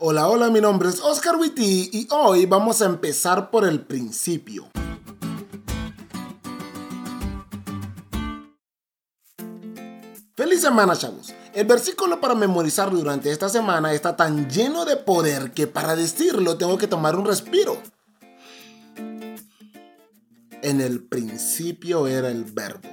Hola, hola, mi nombre es Oscar Witty y hoy vamos a empezar por el principio. Feliz semana, chavos. El versículo para memorizar durante esta semana está tan lleno de poder que para decirlo tengo que tomar un respiro. En el principio era el verbo,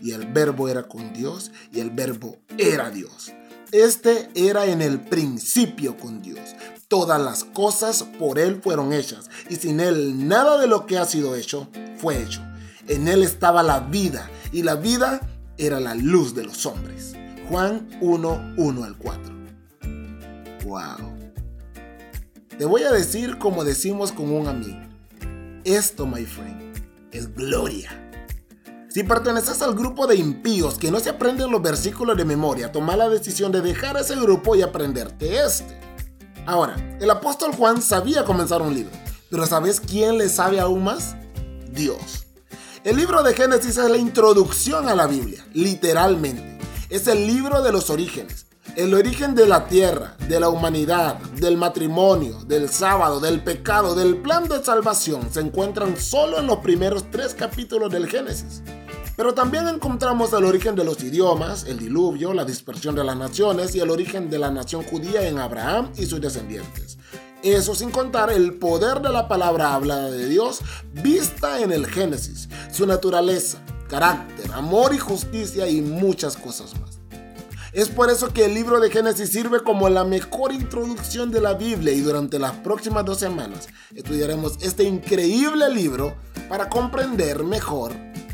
y el verbo era con Dios, y el verbo era Dios. Este era en el principio con Dios. Todas las cosas por Él fueron hechas, y sin Él nada de lo que ha sido hecho fue hecho. En Él estaba la vida, y la vida era la luz de los hombres. Juan 1, 1 al 4. Wow. Te voy a decir como decimos con un amigo. Esto, my friend, es gloria. Si perteneces al grupo de impíos que no se aprenden los versículos de memoria, toma la decisión de dejar ese grupo y aprenderte este. Ahora, el apóstol Juan sabía comenzar un libro, pero ¿sabes quién le sabe aún más? Dios. El libro de Génesis es la introducción a la Biblia, literalmente. Es el libro de los orígenes. El origen de la tierra, de la humanidad, del matrimonio, del sábado, del pecado, del plan de salvación se encuentran solo en los primeros tres capítulos del Génesis. Pero también encontramos el origen de los idiomas, el diluvio, la dispersión de las naciones y el origen de la nación judía en Abraham y sus descendientes. Eso sin contar el poder de la palabra hablada de Dios vista en el Génesis, su naturaleza, carácter, amor y justicia y muchas cosas más. Es por eso que el libro de Génesis sirve como la mejor introducción de la Biblia y durante las próximas dos semanas estudiaremos este increíble libro para comprender mejor